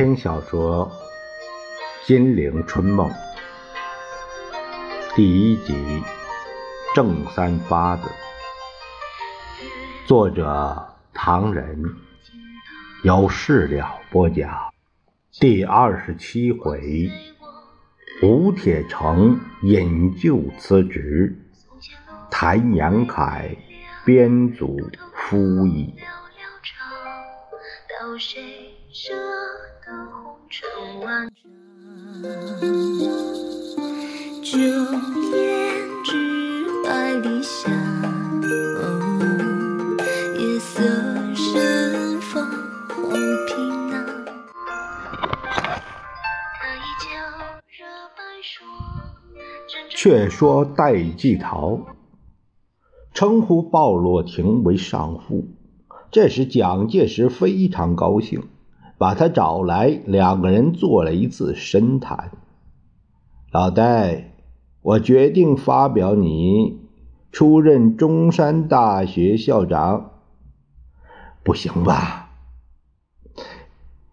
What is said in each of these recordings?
篇小说《金陵春梦》第一集《正三八子》，作者唐人，由事了播讲。第二十七回，吴铁城引咎辞职，谭延闿编组夫役。红尘万丈，却说戴季陶称呼鲍洛廷为上父，这时蒋介石非常高兴。把他找来，两个人做了一次深谈。老戴，我决定发表你出任中山大学校长。不行吧？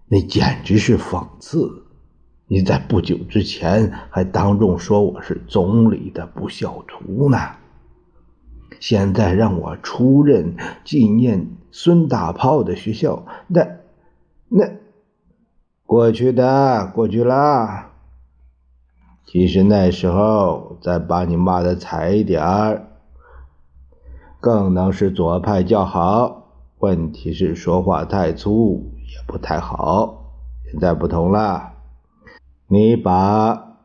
那简直是讽刺！你在不久之前还当众说我是总理的不孝徒呢，现在让我出任纪念孙大炮的学校，那……那过去的过去了。其实那时候再把你骂的惨一点儿，更能使左派叫好。问题是说话太粗也不太好。现在不同了，你把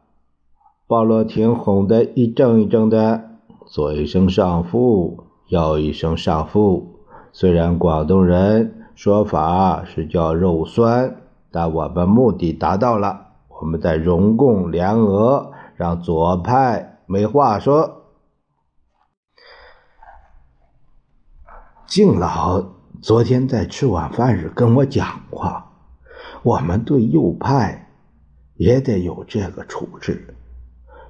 鲍罗廷哄得一怔一怔的，左一声上父，右一声上父。虽然广东人。说法是叫肉酸，但我们目的达到了。我们在荣共联俄，让左派没话说。敬老昨天在吃晚饭时跟我讲过，我们对右派也得有这个处置，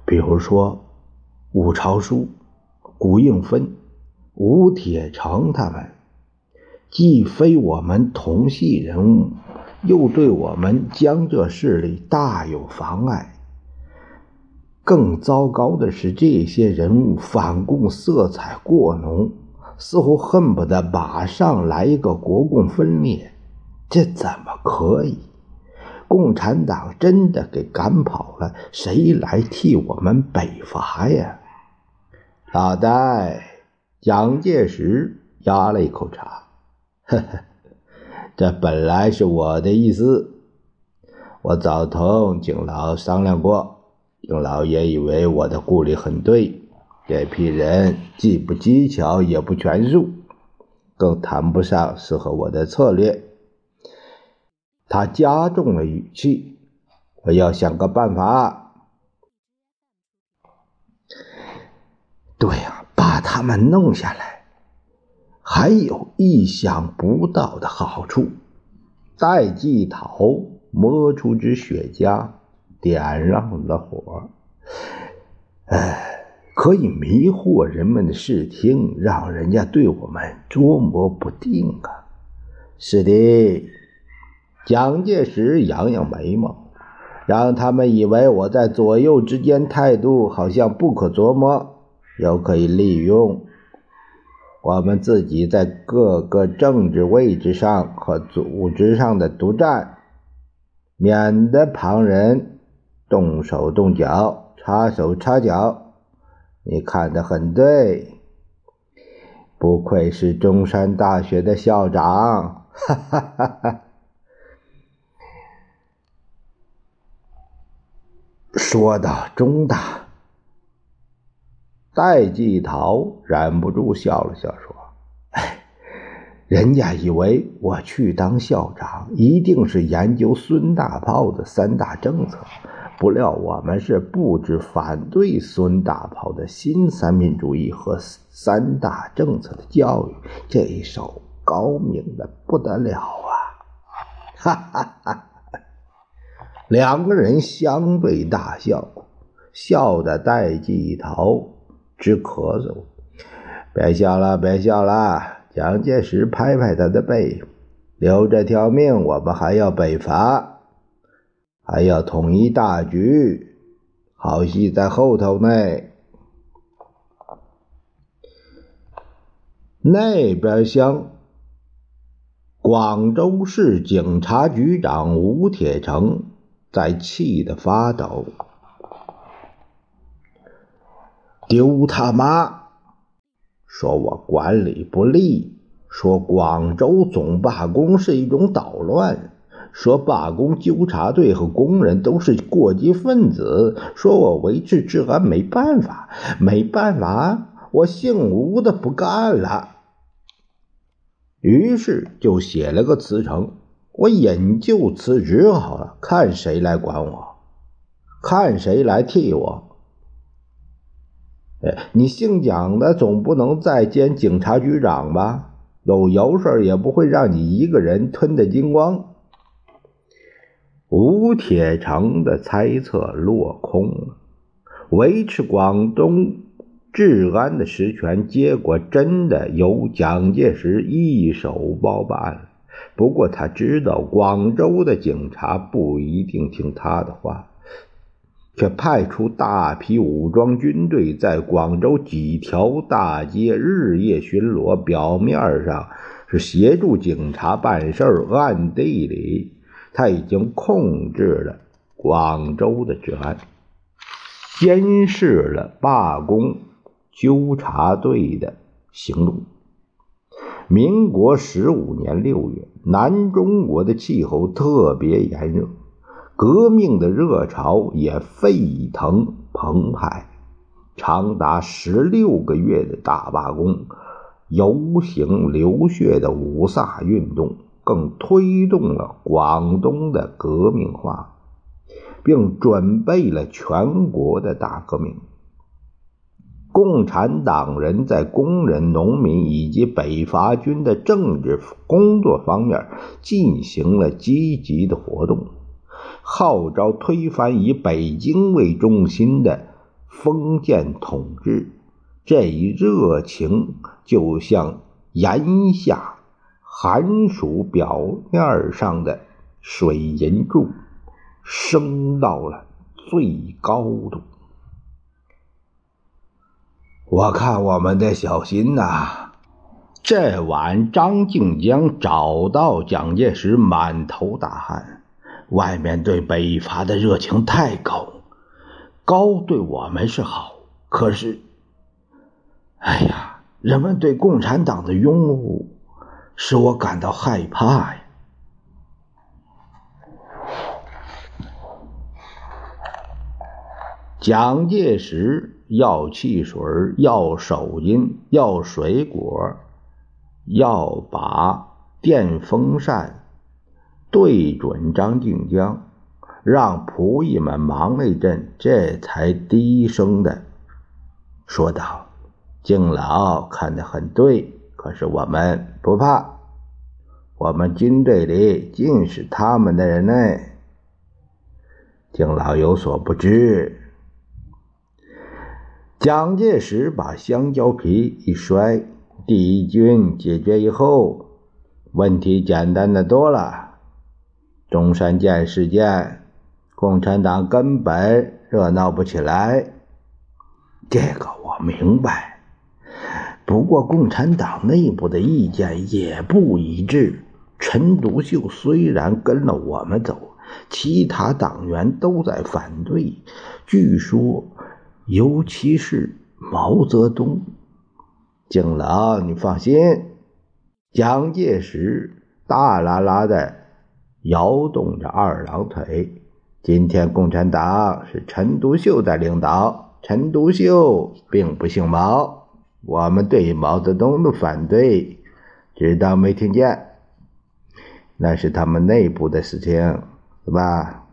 比如说武朝书、古应芬、吴铁城他们。既非我们同系人物，又对我们江浙势力大有妨碍。更糟糕的是，这些人物反共色彩过浓，似乎恨不得马上来一个国共分裂。这怎么可以？共产党真的给赶跑了，谁来替我们北伐呀？老戴，蒋介石压了一口茶。呵呵，这本来是我的意思。我早同景老商量过，景老也以为我的顾虑很对。这批人既不技巧，也不全术，更谈不上适合我的策略。他加重了语气：“我要想个办法。”对呀，把他们弄下来。还有意想不到的好处。戴季陶摸出支雪茄，点上了火。哎，可以迷惑人们的视听，让人家对我们捉摸不定啊！是的，蒋介石扬扬眉毛，让他们以为我在左右之间态度好像不可琢磨，又可以利用。我们自己在各个政治位置上和组织上的独占，免得旁人动手动脚、插手插脚。你看得很对，不愧是中山大学的校长，哈哈哈哈！说到中大。戴季陶忍不住笑了笑，说：“哎，人家以为我去当校长，一定是研究孙大炮的三大政策，不料我们是布置反对孙大炮的新三民主义和三大政策的教育，这一手高明的不得了啊！”哈哈哈！两个人相对大笑，笑的戴季陶。直咳嗽，别笑了，别笑了。蒋介石拍拍他的背，留这条命，我们还要北伐，还要统一大局，好戏在后头呢。那边厢，广州市警察局长吴铁城在气得发抖。丢他妈！说我管理不力，说广州总罢工是一种捣乱，说罢工纠察队和工人都是过激分子，说我维持治安没办法，没办法，我姓吴的不干了。于是就写了个辞呈，我引咎辞职好了，看谁来管我，看谁来替我。哎，你姓蒋的总不能再兼警察局长吧？有油水也不会让你一个人吞得精光。吴铁城的猜测落空了，维持广东。治安的实权，结果真的由蒋介石一手包办。不过他知道广州的警察不一定听他的话，却派出大批武装军队在广州几条大街日夜巡逻。表面上是协助警察办事暗地里他已经控制了广州的治安，监视了罢工。纠察队的行动。民国十五年六月，南中国的气候特别炎热，革命的热潮也沸腾澎湃。长达十六个月的大罢工、游行、流血的五卅运动，更推动了广东的革命化，并准备了全国的大革命。共产党人在工人、农民以及北伐军的政治工作方面进行了积极的活动，号召推翻以北京为中心的封建统治。这一热情就像炎夏寒暑表面上的水银柱，升到了最高度。我看我们得小心呐！这晚，张静江找到蒋介石，满头大汗。外面对北伐的热情太高，高对我们是好，可是，哎呀，人们对共产党的拥护使我感到害怕呀。蒋介石。要汽水，要手巾，要水果，要把电风扇对准张静江，让仆役们忙了一阵，这才低声的说道：“敬老看得很对，可是我们不怕，我们军队里尽是他们的人呢。敬老有所不知。”蒋介石把香蕉皮一摔，第一军解决以后，问题简单的多了。中山舰事件，共产党根本热闹不起来。这个我明白，不过共产党内部的意见也不一致。陈独秀虽然跟了我们走，其他党员都在反对。据说。尤其是毛泽东，敬老，你放心。蒋介石大啦啦的摇动着二郎腿。今天共产党是陈独秀在领导，陈独秀并不姓毛。我们对毛泽东的反对，知道没听见？那是他们内部的事情，是吧？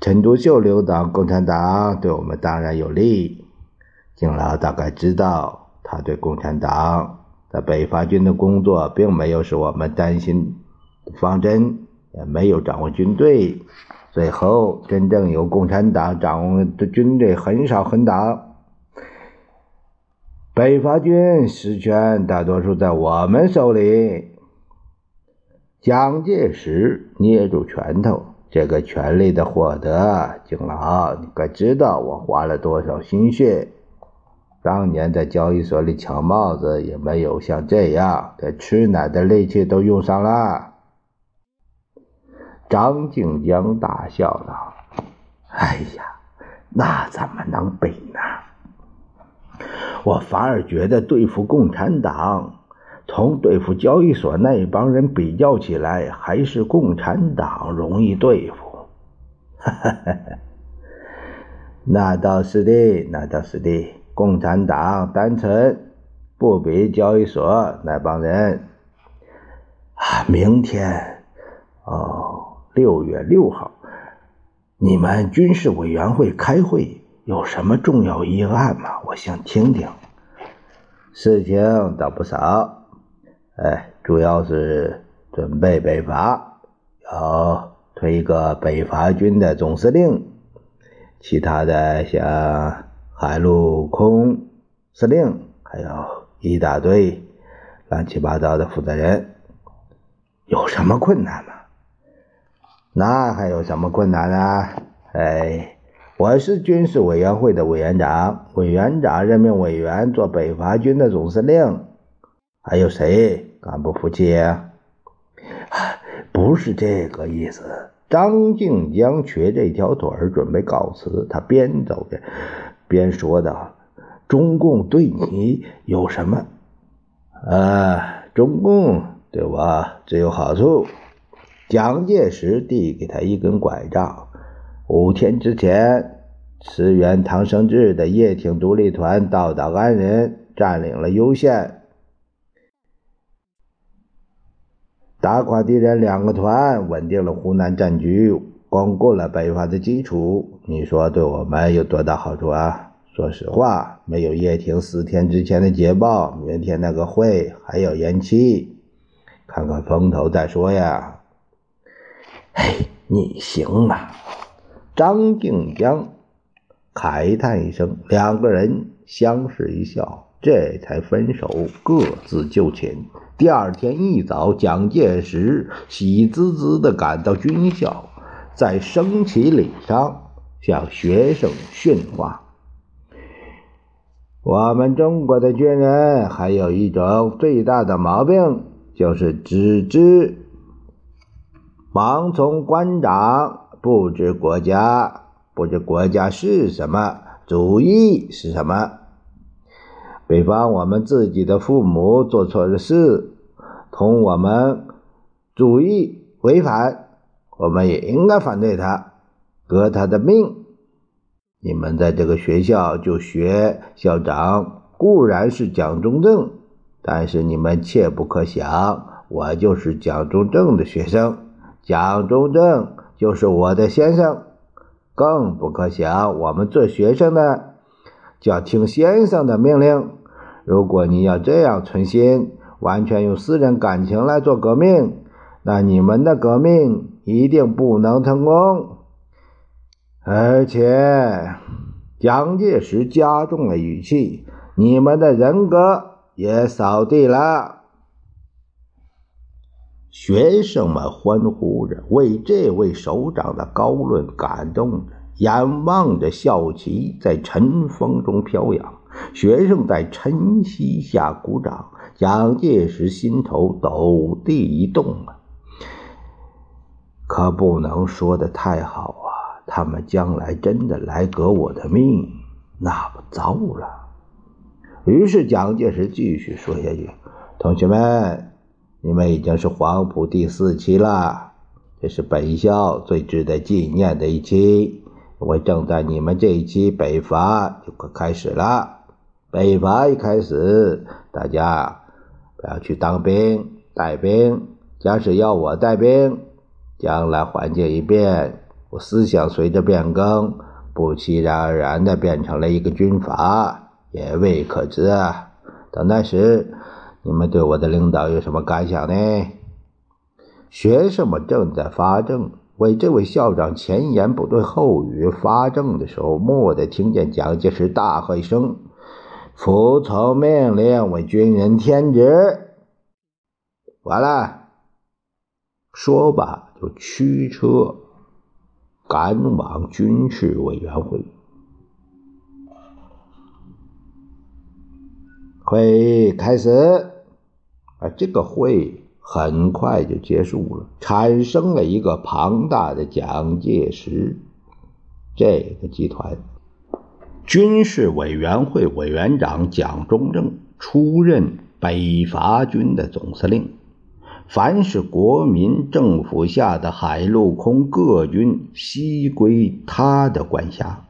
陈独秀留党，共产党对我们当然有利。敬老大概知道，他对共产党在北伐军的工作，并没有使我们担心方针，也没有掌握军队。最后，真正由共产党掌握的军队很少很少。北伐军实权大多数在我们手里。蒋介石捏住拳头，这个权力的获得，景老，你该知道我花了多少心血。当年在交易所里抢帽子，也没有像这样，连吃奶的力气都用上了。张静江大笑道：“哎呀，那怎么能比呢？我反而觉得对付共产党，从对付交易所那帮人比较起来，还是共产党容易对付。”哈哈哈哈那倒是的，那倒是的。共产党单纯不比交易所那帮人啊！明天哦，六月六号，你们军事委员会开会，有什么重要议案吗？我想听听。事情倒不少，哎，主要是准备北伐，要推一个北伐军的总司令，其他的像。海陆空司令，还有一大堆乱七八糟的负责人，有什么困难吗？那还有什么困难啊？哎，我是军事委员会的委员长，委员长任命委员做北伐军的总司令，还有谁敢不服气？啊不是这个意思。张静江瘸着一条腿儿准备告辞，他边走边。边说道：“中共对你有什么？啊，中共对我只有好处。”蒋介石递给他一根拐杖。五天之前，驰援唐生智的叶挺独立团到达安仁，占领了攸县，打垮敌人两个团，稳定了湖南战局。巩固了北伐的基础，你说对我们有多大好处啊？说实话，没有叶挺四天之前的捷报，明天那个会还要延期，看看风头再说呀。哎，你行啊！张静江慨叹一声，两个人相视一笑，这才分手，各自就寝。第二天一早，蒋介石喜滋滋地赶到军校。在升旗礼上向学生训话。我们中国的军人还有一种最大的毛病，就是只知盲从官长，不知国家，不知国家是什么，主义是什么。比方我们自己的父母做错了事，同我们主义违反。我们也应该反对他，革他的命。你们在这个学校就学校长固然是蒋中正，但是你们切不可想，我就是蒋中正的学生，蒋中正就是我的先生。更不可想，我们做学生的就要听先生的命令。如果你要这样存心，完全用私人感情来做革命，那你们的革命。一定不能成功，而且蒋介石加重了语气：“你们的人格也扫地了。”学生们欢呼着，为这位首长的高论感动着，眼望着校旗在晨风中飘扬，学生在晨曦下鼓掌，蒋介石心头陡地一动啊！可不能说的太好啊！他们将来真的来革我的命，那不糟了。于是蒋介石继续说下去：“同学们，你们已经是黄埔第四期了，这是本校最值得纪念的一期，因为正在你们这一期北伐就快开始了。北伐一开始，大家不要去当兵带兵，假使要我带兵。”将来环境一变，我思想随着变更，不期然而然的变成了一个军阀，也未可知啊。到那时，你们对我的领导有什么感想呢？学生们正在发证，为这位校长前言不对后语发证的时候，蓦地听见蒋介石大喝一声：“服从命令，为军人添职。”完了。说罢就驱车赶往军事委员会。会议开始，啊，这个会很快就结束了，产生了一个庞大的蒋介石这个集团。军事委员会委员长蒋中正出任北伐军的总司令，凡是国民政府下的海陆空各军，悉归他的管辖，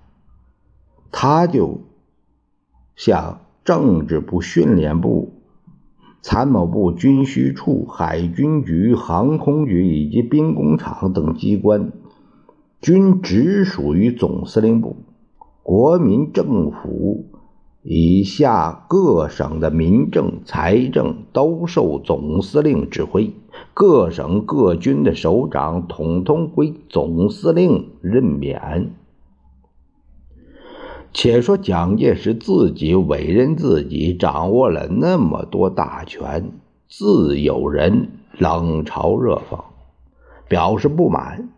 他就向。政治部、训练部、参谋部、军需处、海军局、航空局以及兵工厂等机关，均直属于总司令部。国民政府以下各省的民政、财政都受总司令指挥，各省各军的首长统统归总司令任免。且说蒋介石自己委任自己掌握了那么多大权，自有人冷嘲热讽，表示不满。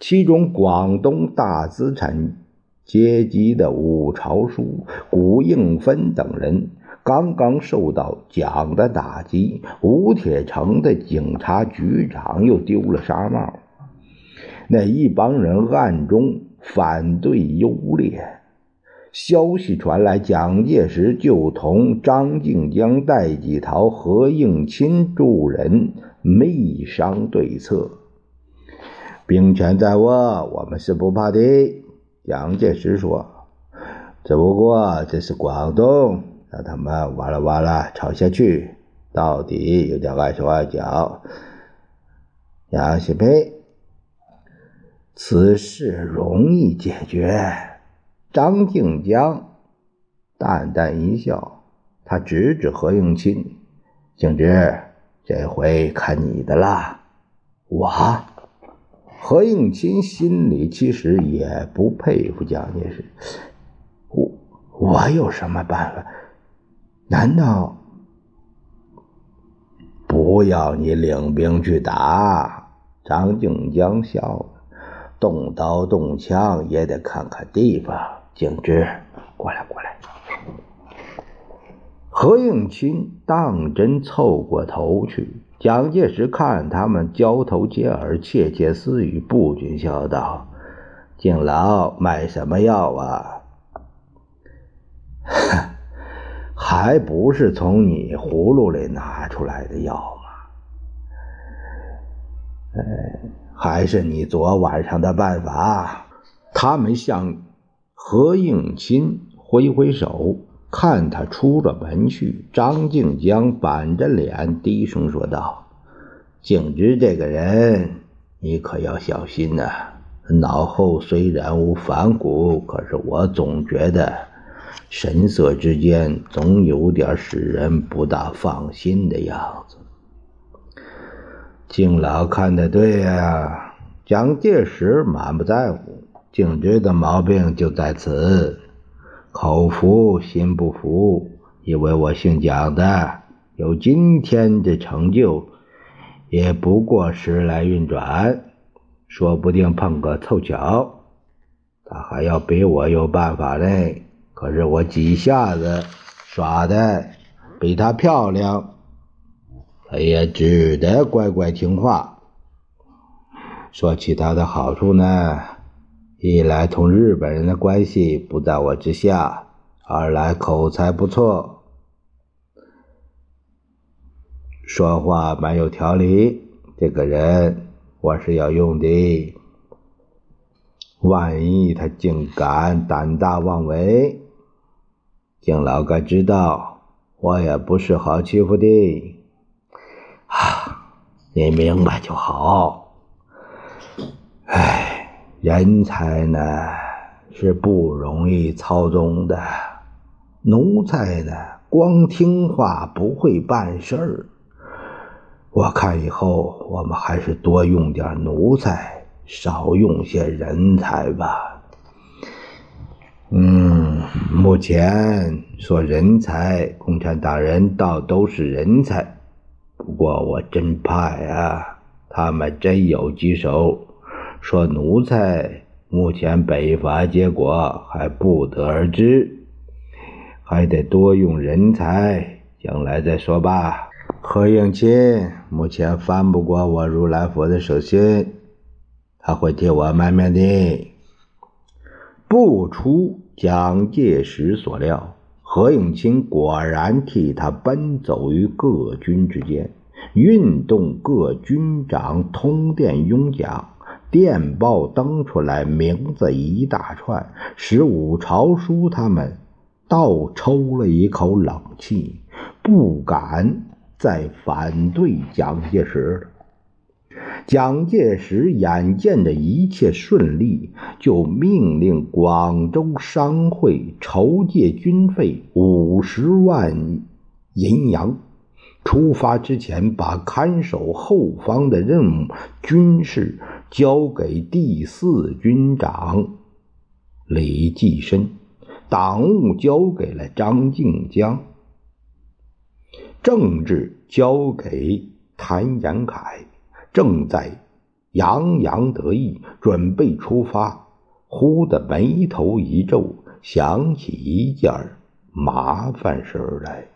其中广东大资产阶级的伍朝书、古应芬等人刚刚受到蒋的打击，吴铁城的警察局长又丢了纱帽，那一帮人暗中反对优劣。消息传来，蒋介石就同张静江、戴季陶、何应钦诸人密商对策。兵权在握，我们是不怕的。蒋介石说：“只不过这是广东，让他们哇啦哇啦吵下去，到底有点碍手碍脚。”杨锡培，此事容易解决。张静江淡淡一笑，他指指何应钦：“静之，这回看你的了。”我何应钦心里其实也不佩服蒋介石。我我有什么办法？难道不要你领兵去打？张静江笑了：“动刀动枪也得看看地方。”景之，过来，过来。何应钦当真凑过头去。蒋介石看他们交头接耳、窃窃私语，不禁笑道：“敬老买什么药啊？还不是从你葫芦里拿出来的药吗？哎，还是你昨晚上的办法。他们向。”何应钦挥挥手，看他出了门去。张静江板着脸，低声说道：“景之这个人，你可要小心呐！脑后虽然无反骨，可是我总觉得神色之间总有点使人不大放心的样子。”敬老看得对呀，蒋介石满不在乎。颈椎的毛病就在此，口服心不服，以为我姓蒋的有今天的成就，也不过时来运转，说不定碰个凑巧，他还要比我有办法嘞。可是我几下子耍的比他漂亮，他也只得乖乖听话。说起他的好处呢？一来同日本人的关系不在我之下，二来口才不错，说话蛮有条理。这个人我是要用的，万一他竟敢胆大妄为，敬老该知道我也不是好欺负的。啊，你明白就好。唉。人才呢是不容易操纵的，奴才呢光听话不会办事儿。我看以后我们还是多用点奴才，少用些人才吧。嗯，目前说人才，共产党人倒都是人才，不过我真怕呀，他们真有棘手。说奴才目前北伐结果还不得而知，还得多用人才，将来再说吧。何应钦目前翻不过我如来佛的手心，他会替我卖命的。不出蒋介石所料，何应钦果然替他奔走于各军之间，运动各军长通电拥蒋，电报登出来，名字一大串，使武朝书他们倒抽了一口冷气，不敢再反对蒋介石了。蒋介石眼见着一切顺利，就命令广州商会筹借军费五十万银洋。出发之前，把看守后方的任务军事交给第四军长李济深，党务交给了张静江，政治交给谭延闿。正在洋洋得意，准备出发，忽的眉头一皱，想起一件麻烦事来。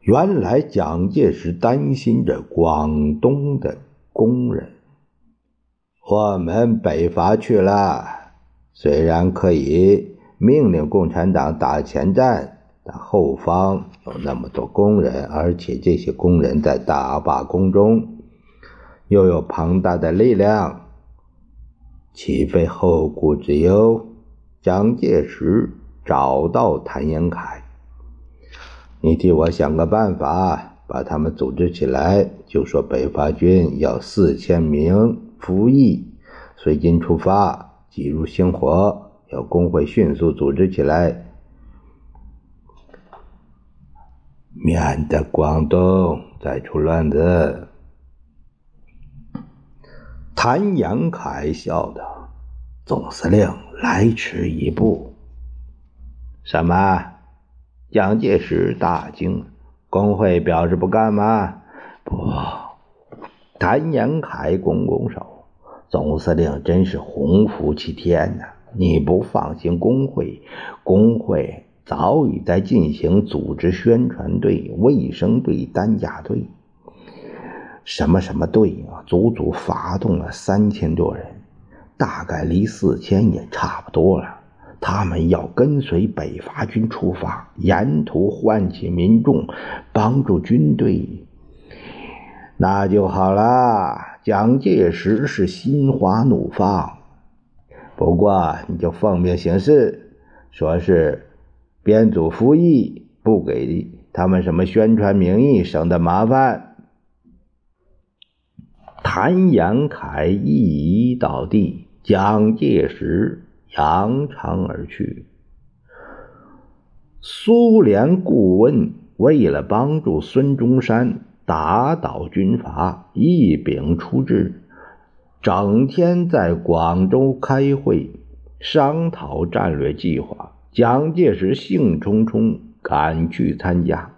原来蒋介石担心着广东的工人，我们北伐去了，虽然可以命令共产党打前站。但后方有那么多工人，而且这些工人在大罢工中又有庞大的力量，岂非后顾之忧？蒋介石找到谭延闿，你替我想个办法，把他们组织起来。就说北伐军要四千名服役，随军出发，挤入星火，要工会迅速组织起来。免得广东再出乱子。谭延闿笑道：“总司令来迟一步。”什么？蒋介石大惊。工会表示不干吗？不。谭延闿拱拱手：“总司令真是洪福齐天呐！你不放心工会，工会。”早已在进行组织宣传队、卫生队、担架队，什么什么队啊，足足发动了三千多人，大概离四千也差不多了。他们要跟随北伐军出发，沿途唤起民众，帮助军队，那就好了。蒋介石是心花怒放，不过你就奉命行事，说是。编组服役，不给他们什么宣传名义，省得麻烦。谭延闿一移到地，蒋介石扬长而去。苏联顾问为了帮助孙中山打倒军阀，一柄出质，整天在广州开会，商讨战略计划。蒋介石兴冲冲赶去参加，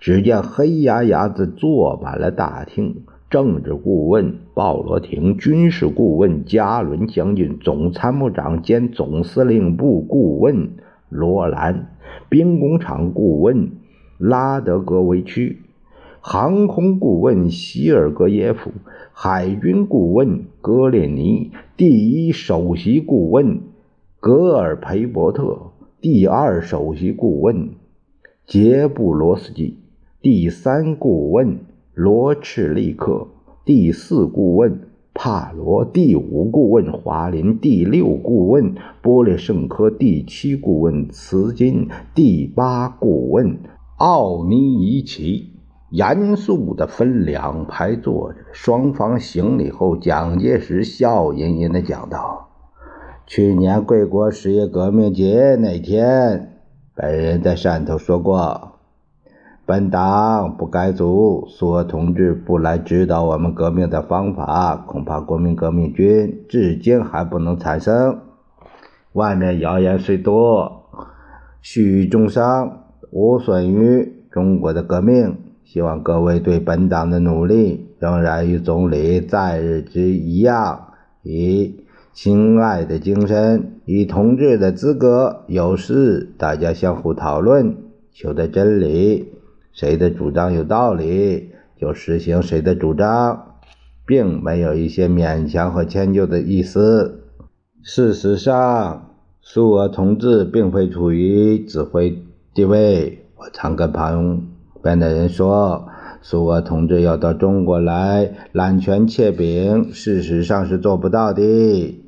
只见黑压压的坐满了大厅。政治顾问鲍罗廷、军事顾问加伦将军、总参谋长兼总司令部顾问罗兰、兵工厂顾问拉德格维奇、航空顾问希尔格耶夫、海军顾问格列尼、第一首席顾问格尔培伯特。第二首席顾问杰布罗斯基，第三顾问罗赤利克，第四顾问帕罗，第五顾问华林，第六顾问波列圣科，第七顾问茨金，第八顾问奥尼伊奇。严肃的分两排坐着，双方行礼后，蒋介石笑吟吟的讲道。去年贵国十月革命节那天，本人在汕头说过：“本党不改组，苏俄同志不来指导我们革命的方法，恐怕国民革命军至今还不能产生。外面谣言虽多，虚中伤，无损于中国的革命。希望各位对本党的努力仍然与总理在日之一样，以亲爱的精神，以同志的资格，有事大家相互讨论，求得真理。谁的主张有道理，就实行谁的主张，并没有一些勉强和迁就的意思。事实上，苏俄同志并非处于指挥地位。我常跟旁边的人说，苏俄同志要到中国来揽权窃柄，事实上是做不到的。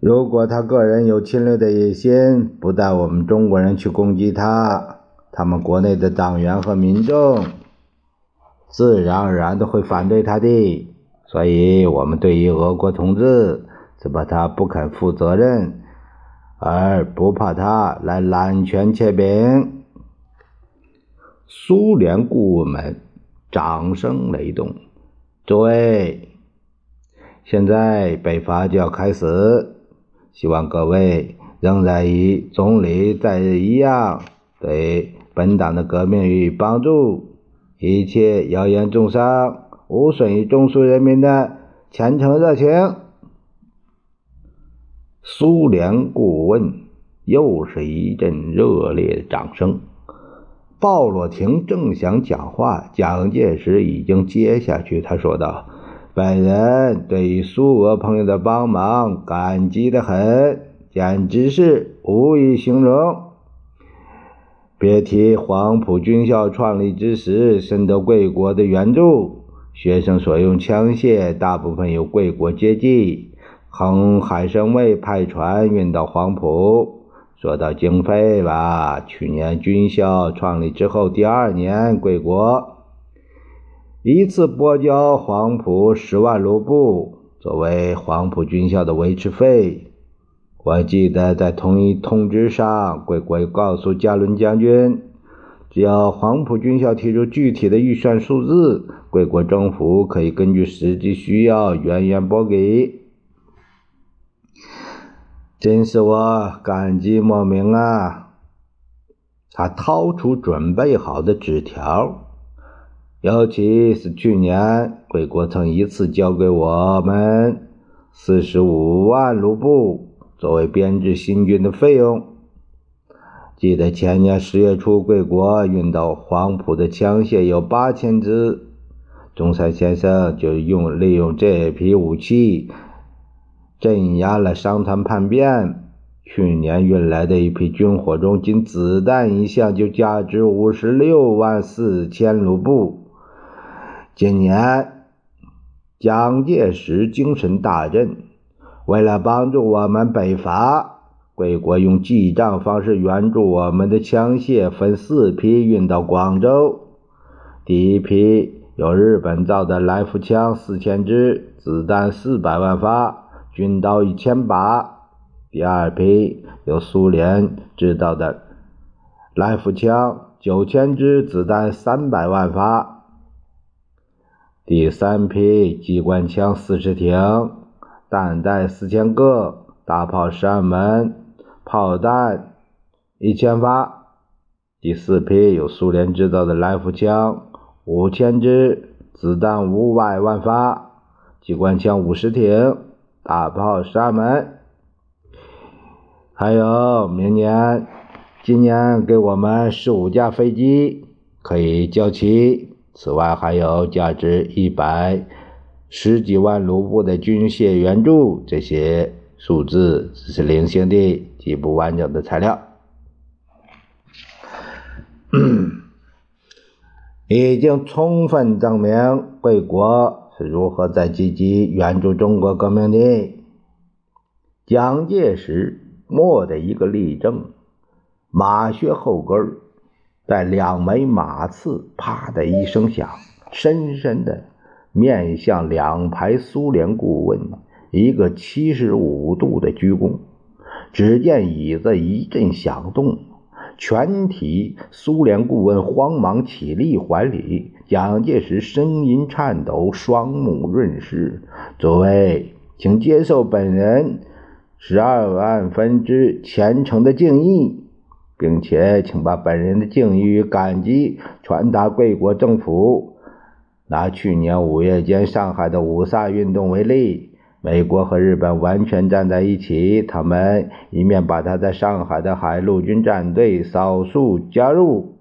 如果他个人有侵略的野心，不带我们中国人去攻击他，他们国内的党员和民众自然而然的会反对他的。所以，我们对于俄国同志，只怕他不肯负责任，而不怕他来揽权切柄。苏联顾问们掌声雷动。诸位，现在北伐就要开始，希望各位仍然与总理在一样，对本党的革命予以帮助，一切谣言重伤。无损于中苏人民的虔诚热情。苏联顾问又是一阵热烈的掌声。鲍罗廷正想讲话，蒋介石已经接下去。他说道：“本人对于苏俄朋友的帮忙感激的很，简直是无以形容。别提黄埔军校创立之时，深得贵国的援助。”学生所用枪械大部分由贵国接济，横海参崴派船运到黄埔。说到经费吧，去年军校创立之后第二年，贵国一次拨交黄埔十万卢布作为黄埔军校的维持费。我记得在同一通知上，贵国告诉加伦将军。只要黄埔军校提出具体的预算数字，贵国政府可以根据实际需要源源拨给。真是我感激莫名啊！他掏出准备好的纸条，尤其是去年贵国曾一次交给我们四十五万卢布作为编制新军的费用。记得前年十月初，贵国运到黄埔的枪械有八千支，中山先生就用利用这批武器镇压了商团叛变。去年运来的一批军火中，仅子弹一项就价值五十六万四千卢布。今年蒋介石精神大振，为了帮助我们北伐。贵国用记账方式援助我们的枪械，分四批运到广州。第一批有日本造的来福枪四千支，子弹四百万发，军刀一千把。第二批有苏联制造的来福枪九千支，子弹三百万发。第三批机关枪四十挺，弹袋四千个，大炮十二门。炮弹一千发，第四批有苏联制造的来福枪五千支，子弹五百万发，机关枪五十挺，大炮十二门。还有明年、今年给我们十五架飞机可以交齐。此外，还有价值一百十几万卢布的军械援助。这些数字只是零星的。极不完整的材料，已经充分证明贵国是如何在积极援助中国革命的。蒋介石蓦的一个例证，马靴后跟在两枚马刺啪的一声响，深深的面向两排苏联顾问一个七十五度的鞠躬。只见椅子一阵响动，全体苏联顾问慌忙起立还礼。蒋介石声音颤抖，双目润湿：“诸位，请接受本人十二万分之虔诚的敬意。并且请把本人的敬意与感激传达贵国政府。拿去年五月间上海的五卅运动为例，美国和日本完全站在一起，他们一面把他在上海的海陆军战队扫数加入。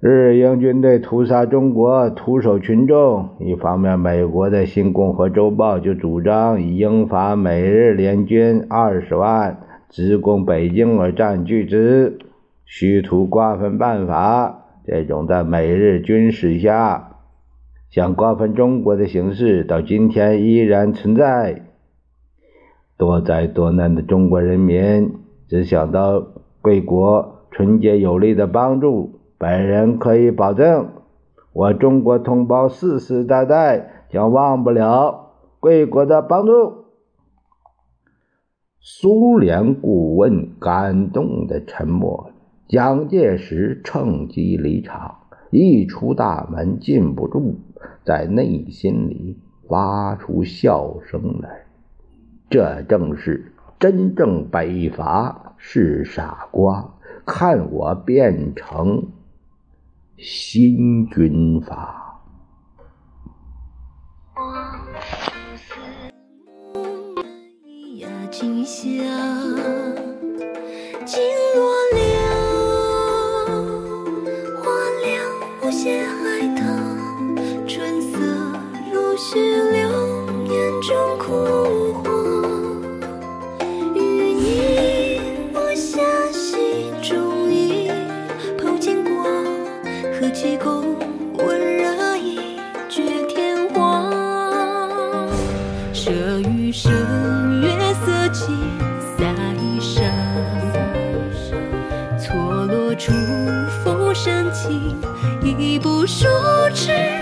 日英军队屠杀中国，屠守群众。一方面，美国的《新共和周报》就主张以英法美日联军二十万直攻北京而占据之，虚图瓜分办法。这种在美日军事下想瓜分中国的形式，到今天依然存在。多灾多难的中国人民只想到贵国纯洁有力的帮助。本人可以保证，我中国同胞世世代代将忘不了贵国的帮助。苏联顾问感动的沉默。蒋介石趁机离场，一出大门禁不住在内心里发出笑声来。这正是真正北伐是傻瓜，看我变成。新军阀。已不熟知。